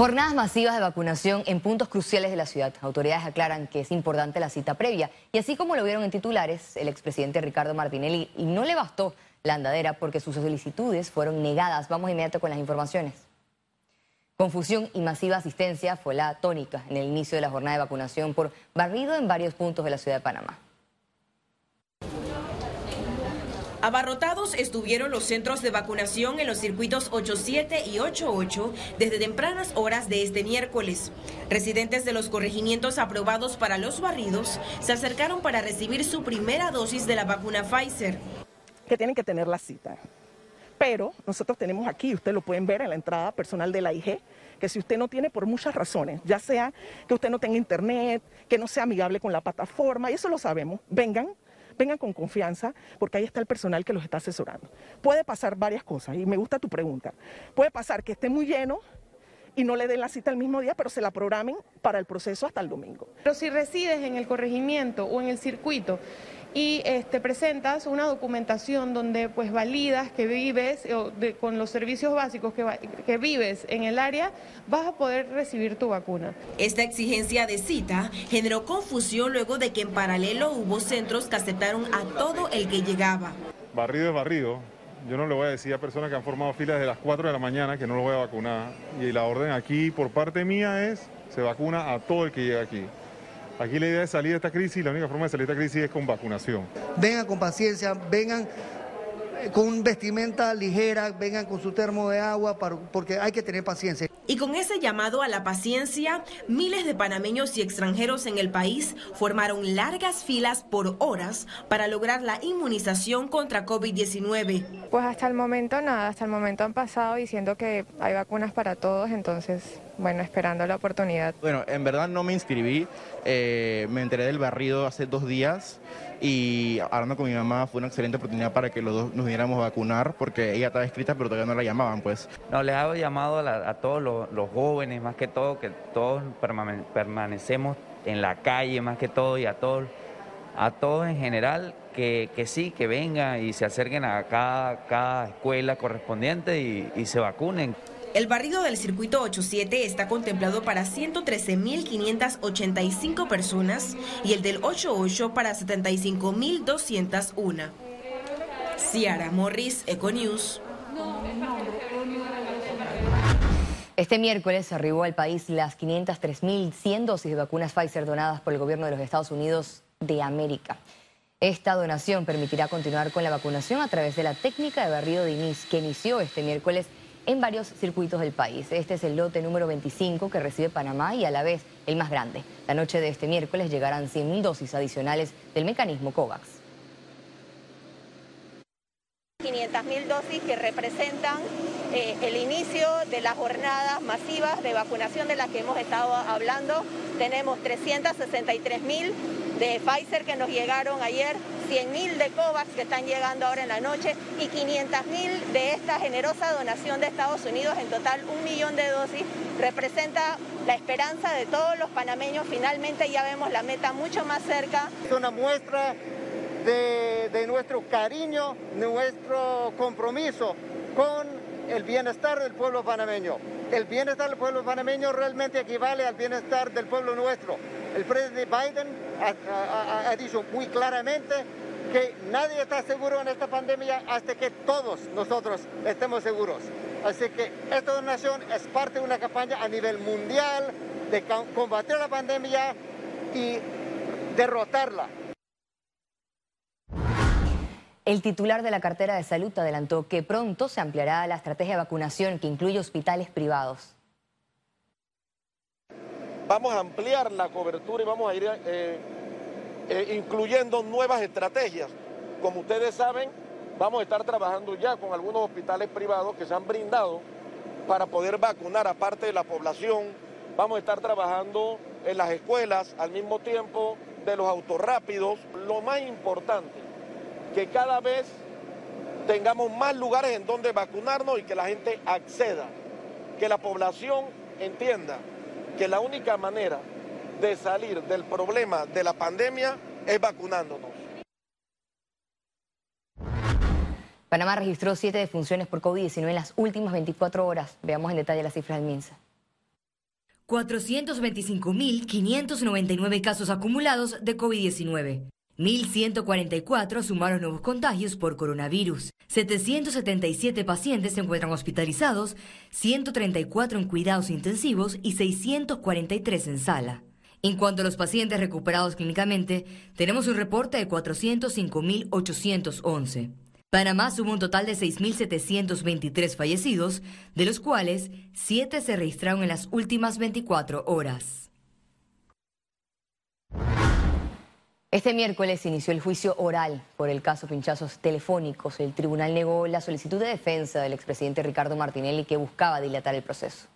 Jornadas masivas de vacunación en puntos cruciales de la ciudad. Autoridades aclaran que es importante la cita previa. Y así como lo vieron en titulares, el expresidente Ricardo Martinelli no le bastó la andadera porque sus solicitudes fueron negadas. Vamos inmediato con las informaciones. Confusión y masiva asistencia fue la tónica en el inicio de la jornada de vacunación por barrido en varios puntos de la ciudad de Panamá. Abarrotados estuvieron los centros de vacunación en los circuitos 87 y 88 desde tempranas horas de este miércoles. Residentes de los corregimientos aprobados para los barridos se acercaron para recibir su primera dosis de la vacuna Pfizer. Que tienen que tener la cita. Pero nosotros tenemos aquí, ustedes lo pueden ver en la entrada personal de la IG, que si usted no tiene por muchas razones, ya sea que usted no tenga internet, que no sea amigable con la plataforma, y eso lo sabemos, vengan, vengan con confianza, porque ahí está el personal que los está asesorando. Puede pasar varias cosas, y me gusta tu pregunta. Puede pasar que esté muy lleno y no le den la cita el mismo día, pero se la programen para el proceso hasta el domingo. Pero si resides en el corregimiento o en el circuito y este, presentas una documentación donde pues validas que vives con los servicios básicos que, que vives en el área, vas a poder recibir tu vacuna. Esta exigencia de cita generó confusión luego de que en paralelo hubo centros que aceptaron a todo el que llegaba. Barrido es barrido. Yo no le voy a decir a personas que han formado filas desde las 4 de la mañana que no lo voy a vacunar. Y la orden aquí por parte mía es, se vacuna a todo el que llega aquí. Aquí la idea es salir de esta crisis y la única forma de salir de esta crisis es con vacunación. Vengan con paciencia, vengan eh, con vestimenta ligera, vengan con su termo de agua, porque hay que tener paciencia. Y con ese llamado a la paciencia, miles de panameños y extranjeros en el país formaron largas filas por horas para lograr la inmunización contra COVID-19. Pues hasta el momento nada, hasta el momento han pasado diciendo que hay vacunas para todos, entonces, bueno, esperando la oportunidad. Bueno, en verdad no me inscribí, eh, me enteré del barrido hace dos días y hablando con mi mamá fue una excelente oportunidad para que los dos nos diéramos a vacunar porque ella estaba escrita pero todavía no la llamaban pues. No, les hago llamado a, todos los, jóvenes más que todo, que todos permanecemos en la calle más que todo y a todos, a todos en general que, sí, que vengan y se acerquen a cada, escuela correspondiente y se vacunen. El barrido del circuito 87 está contemplado para 113.585 personas y el del 88 para 75.201. Ciara Morris, Econews. Este miércoles arribó al país las 503.100 dosis de vacunas Pfizer donadas por el gobierno de los Estados Unidos de América. Esta donación permitirá continuar con la vacunación a través de la técnica de barrido de INIS que inició este miércoles en varios circuitos del país. Este es el lote número 25 que recibe Panamá y a la vez el más grande. La noche de este miércoles llegarán 100.000 dosis adicionales del mecanismo COVAX. 500.000 dosis que representan eh, el inicio de las jornadas masivas de vacunación de las que hemos estado hablando. Tenemos 363.000 de Pfizer que nos llegaron ayer, 100.000 de COVAX que están llegando ahora en la noche y 500.000 de esta generosa donación de Estados Unidos, en total un millón de dosis, representa la esperanza de todos los panameños. Finalmente ya vemos la meta mucho más cerca. Es una muestra de, de nuestro cariño, nuestro compromiso con el bienestar del pueblo panameño. El bienestar del pueblo panameño realmente equivale al bienestar del pueblo nuestro. El presidente Biden ha, dicho muy claramente que nadie está seguro en esta pandemia hasta que todos nosotros estemos seguros. Así que esta donación es parte de una campaña a nivel mundial de combatir la pandemia y derrotarla. El titular de la cartera de salud adelantó que pronto se ampliará la estrategia de vacunación que incluye hospitales privados vamos a ampliar la cobertura y vamos a ir eh, eh, incluyendo nuevas estrategias. Como ustedes saben, vamos a estar trabajando ya con algunos hospitales privados que se han brindado para poder vacunar a parte de la población. Vamos a estar trabajando en las escuelas al mismo tiempo de los autorrápidos. Lo más importante, que cada vez tengamos más lugares en donde vacunarnos y que la gente acceda, que la población entienda que la única manera de salir del problema de la pandemia es vacunándonos. Panamá registró siete defunciones por COVID-19 en las últimas 24 horas. Veamos en detalle las cifras del MINSA. 425.599 casos acumulados de COVID-19. 1.144 sumaron nuevos contagios por coronavirus. 777 pacientes se encuentran hospitalizados, 134 en cuidados intensivos y 643 en sala. En cuanto a los pacientes recuperados clínicamente, tenemos un reporte de 405.811. Panamá sumó un total de 6.723 fallecidos, de los cuales 7 se registraron en las últimas 24 horas. Este miércoles inició el juicio oral por el caso pinchazos telefónicos. El tribunal negó la solicitud de defensa del expresidente Ricardo Martinelli que buscaba dilatar el proceso.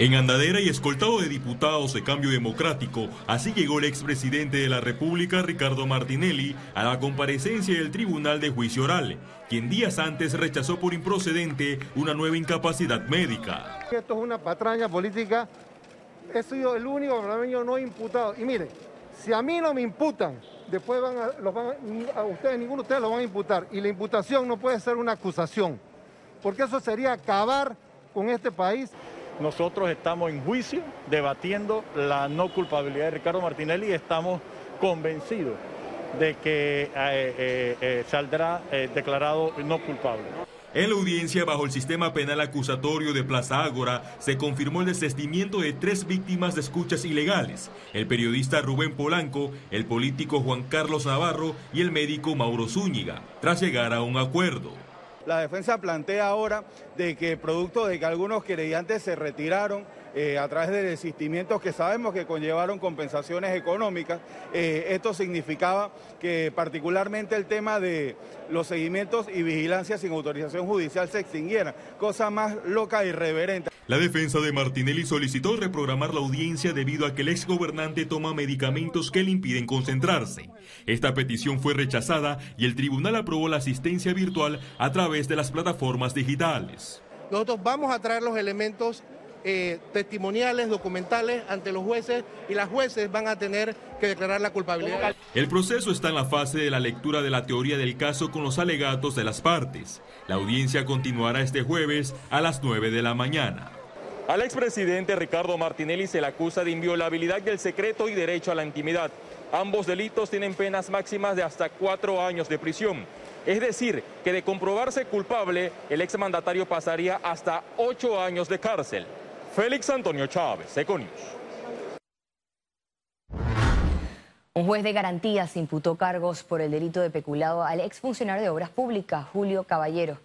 En andadera y escoltado de diputados de Cambio Democrático, así llegó el expresidente de la República, Ricardo Martinelli, a la comparecencia del Tribunal de Juicio Oral, quien días antes rechazó por improcedente una nueva incapacidad médica. Esto es una patraña política he sido el único panameño no imputado. Y mire, si a mí no me imputan, después van a, ustedes, ninguno de ustedes lo van a imputar. Y la imputación no puede ser una acusación, porque eso sería acabar con este país. Nosotros estamos en juicio debatiendo la no culpabilidad de Ricardo Martinelli y estamos convencidos de que eh, eh, eh, saldrá declarado no culpable. En la audiencia bajo el sistema penal acusatorio de Plaza Ágora se confirmó el desistimiento de tres víctimas de escuchas ilegales, el periodista Rubén Polanco, el político Juan Carlos Navarro y el médico Mauro Zúñiga, tras llegar a un acuerdo. La defensa plantea ahora de que producto de que algunos querellantes se retiraron, eh, a través de desistimientos que sabemos que conllevaron compensaciones económicas. Eh, esto significaba que particularmente el tema de los seguimientos y vigilancia sin autorización judicial se extinguiera, cosa más loca y irreverente. La defensa de Martinelli solicitó reprogramar la audiencia debido a que el exgobernante toma medicamentos que le impiden concentrarse. Esta petición fue rechazada y el tribunal aprobó la asistencia virtual a través de las plataformas digitales. Nosotros vamos a traer los elementos eh, testimoniales, documentales ante los jueces y las jueces van a tener que declarar la culpabilidad. El proceso está en la fase de la lectura de la teoría del caso con los alegatos de las partes. La audiencia continuará este jueves a las 9 de la mañana. Al expresidente Ricardo Martinelli se le acusa de inviolabilidad del secreto y derecho a la intimidad. Ambos delitos tienen penas máximas de hasta cuatro años de prisión. Es decir, que de comprobarse culpable, el exmandatario pasaría hasta ocho años de cárcel. Félix Antonio Chávez, Econius. Un juez de garantías imputó cargos por el delito de peculado al exfuncionario de Obras Públicas, Julio Caballero.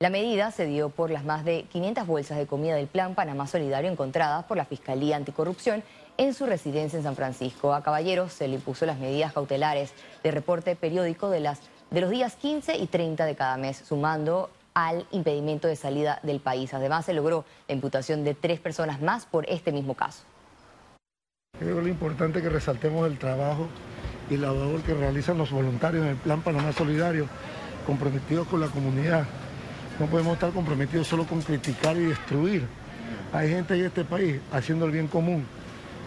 La medida se dio por las más de 500 bolsas de comida del Plan Panamá Solidario encontradas por la Fiscalía Anticorrupción en su residencia en San Francisco. A Caballero se le impuso las medidas cautelares de reporte periódico de, las, de los días 15 y 30 de cada mes, sumando al impedimento de salida del país. Además, se logró la imputación de tres personas más por este mismo caso. Creo lo importante que resaltemos el trabajo y la labor que realizan los voluntarios en el Plan Panamá Solidario, comprometidos con la comunidad. No podemos estar comprometidos solo con criticar y destruir. Hay gente en este país haciendo el bien común,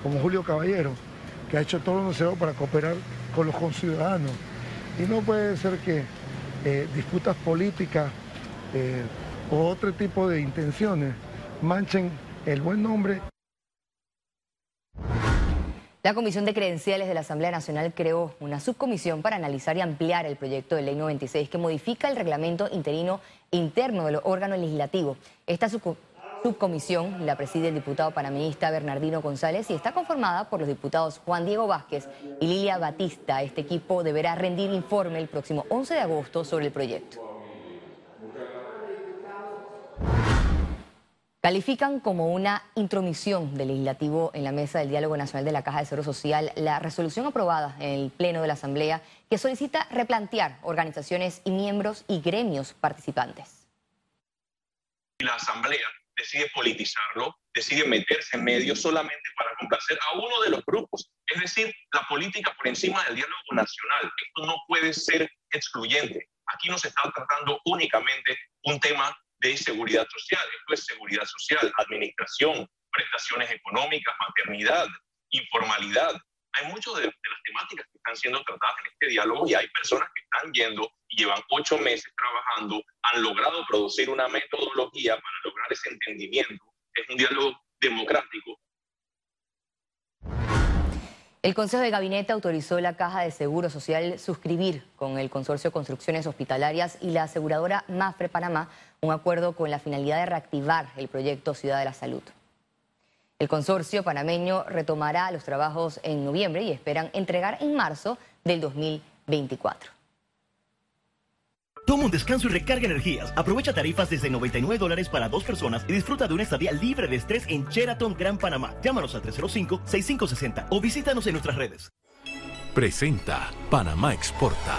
como Julio Caballero, que ha hecho todo lo necesario para cooperar con los conciudadanos. Y no puede ser que eh, disputas políticas eh, o otro tipo de intenciones manchen el buen nombre. La Comisión de Credenciales de la Asamblea Nacional creó una subcomisión para analizar y ampliar el proyecto de ley 96 que modifica el reglamento interino interno del órgano legislativo. Esta subcomisión la preside el diputado panameñista Bernardino González y está conformada por los diputados Juan Diego Vázquez y Lilia Batista. Este equipo deberá rendir informe el próximo 11 de agosto sobre el proyecto. Califican como una intromisión del legislativo en la mesa del diálogo nacional de la Caja de Seguro Social la resolución aprobada en el Pleno de la Asamblea que solicita replantear organizaciones y miembros y gremios participantes. La Asamblea decide politizarlo, decide meterse en medio solamente para complacer a uno de los grupos, es decir, la política por encima del diálogo nacional. Esto no puede ser excluyente. Aquí no se está tratando únicamente un tema de seguridad social. Esto es seguridad social, administración, prestaciones económicas, maternidad, informalidad. hay muchas de, de, las temáticas que están siendo tratadas en este diálogo y hay personas que están yendo y llevan ocho meses trabajando, han logrado producir una metodología para lograr ese entendimiento. Es un diálogo democrático el Consejo de Gabinete autorizó la Caja de Seguro Social suscribir con el Consorcio Construcciones Hospitalarias y la aseguradora Mafre Panamá un acuerdo con la finalidad de reactivar el proyecto Ciudad de la Salud. El consorcio panameño retomará los trabajos en noviembre y esperan entregar en marzo del 2024. Toma un descanso y recarga energías. Aprovecha tarifas desde 99 dólares para dos personas y disfruta de una estadía libre de estrés en Sheraton Gran Panamá. Llámanos al 305-6560 o visítanos en nuestras redes. Presenta Panamá Exporta.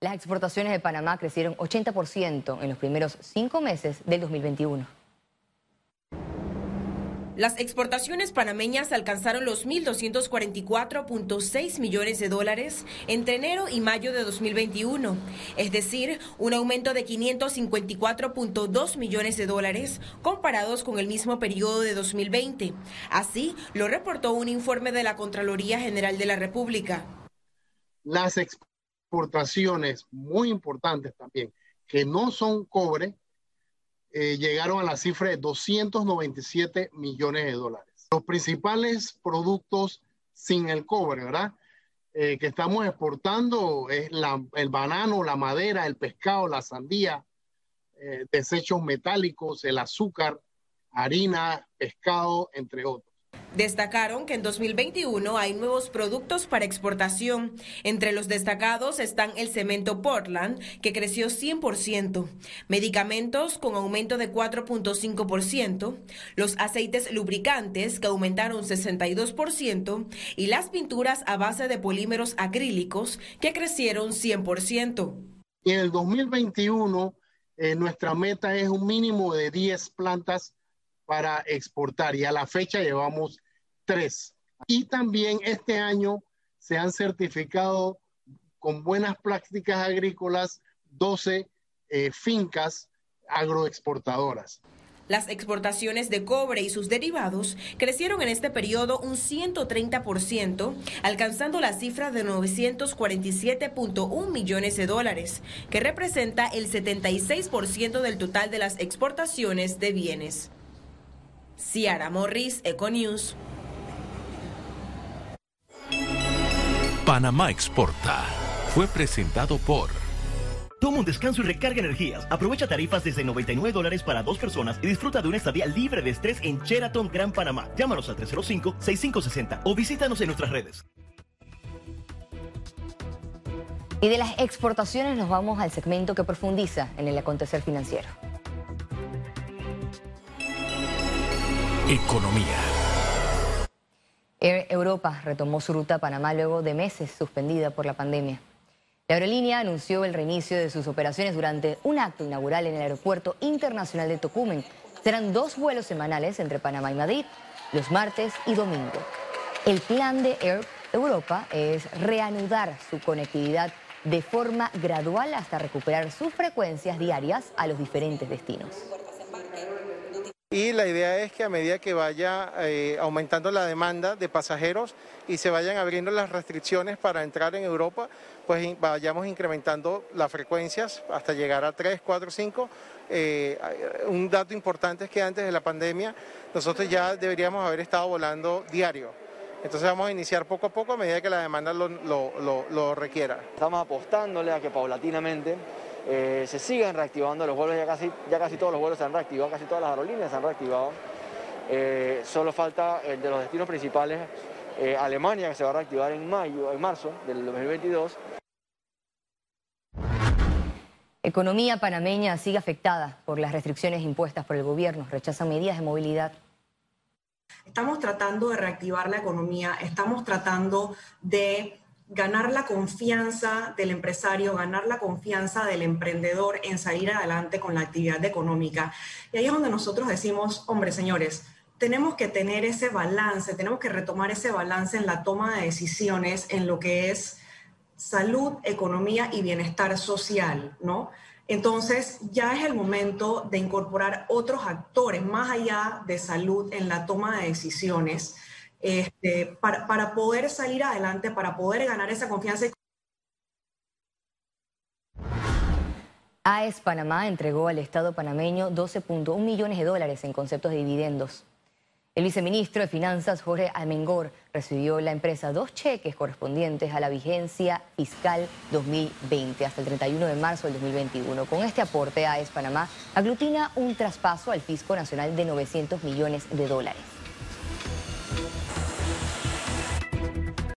Las exportaciones de Panamá crecieron 80% en los primeros cinco meses del 2021. Las exportaciones panameñas alcanzaron los 1.244.6 millones de dólares entre enero y mayo de 2021, es decir, un aumento de 554.2 millones de dólares comparados con el mismo periodo de 2020. Así lo reportó un informe de la Contraloría General de la República. Las exportaciones muy importantes también, que no son cobre, eh, llegaron a la cifra de 297 millones de dólares. Los principales productos sin el cobre, ¿verdad? Eh, que estamos exportando es el banano, la madera, el pescado, la sandía, eh, desechos metálicos, el azúcar, harina, pescado, entre otros. Destacaron que en 2021 hay nuevos productos para exportación. Entre los destacados están el cemento Portland, que creció 100%, medicamentos con aumento de 4.5%, los aceites lubricantes, que aumentaron 62%, y las pinturas a base de polímeros acrílicos, que crecieron 100%. en el 2021, eh, nuestra meta es un mínimo de 10 plantas para exportar y a la fecha llevamos tres. Y también este año se han certificado con buenas prácticas agrícolas 12 eh, fincas agroexportadoras. Las exportaciones de cobre y sus derivados crecieron en este periodo un 130%, alcanzando la cifra de 947.1 millones de dólares, que representa el 76% del total de las exportaciones de bienes. Ciara Morris, Econews. Panamá Exporta. Fue presentado por... Toma un descanso y recarga energías. Aprovecha tarifas desde 99 dólares para dos personas y disfruta de una estadía libre de estrés en Sheraton Gran Panamá. Llámanos al 305-6560 o visítanos en nuestras redes. Y de las exportaciones nos vamos al segmento que profundiza en el acontecer financiero. Economía. Air Europa retomó su ruta a Panamá luego de meses suspendida por la pandemia. La aerolínea anunció el reinicio de sus operaciones durante un acto inaugural en el Aeropuerto Internacional de Tocumen. Serán dos vuelos semanales entre Panamá y Madrid, los martes y domingo. El plan de Air Europa es reanudar su conectividad de forma gradual hasta recuperar sus frecuencias diarias a los diferentes destinos. Y la idea es que a medida que vaya eh, aumentando la demanda de pasajeros y se vayan abriendo las restricciones para entrar en Europa, pues vayamos incrementando las frecuencias hasta llegar a 3, 4, 5. un dato importante es que antes de la pandemia nosotros ya deberíamos haber estado volando diario. Entonces vamos a iniciar poco a poco a medida que la demanda lo, lo requiera. Estamos apostándole a que paulatinamente eh, se siguen reactivando los vuelos, ya casi, ya casi todos los vuelos se han reactivado, casi todas las aerolíneas se han reactivado. Eh, solo falta el de los destinos principales, eh, Alemania, que se va a reactivar en mayo, en marzo del 2022. Economía panameña sigue afectada por las restricciones impuestas por el gobierno, rechazan medidas de movilidad. Estamos tratando de reactivar la economía, estamos tratando de ganar la confianza del empresario, ganar la confianza del emprendedor en salir adelante con la actividad económica. Y ahí es donde nosotros decimos, hombre, señores, tenemos que tener ese balance, tenemos que retomar ese balance en la toma de decisiones en lo que es salud, economía y bienestar social, ¿no? Entonces ya es el momento de incorporar otros actores más allá de salud en la toma de decisiones este, para, para poder salir adelante, para poder ganar esa confianza. AES Panamá entregó al Estado panameño 12.1 millones de dólares en conceptos de dividendos. El viceministro de Finanzas, Jorge Almengor, recibió la empresa dos cheques correspondientes a la vigencia fiscal 2020 hasta el 31 de marzo del 2021. Con este aporte, AES Panamá aglutina un traspaso al fisco nacional de 900 millones de dólares.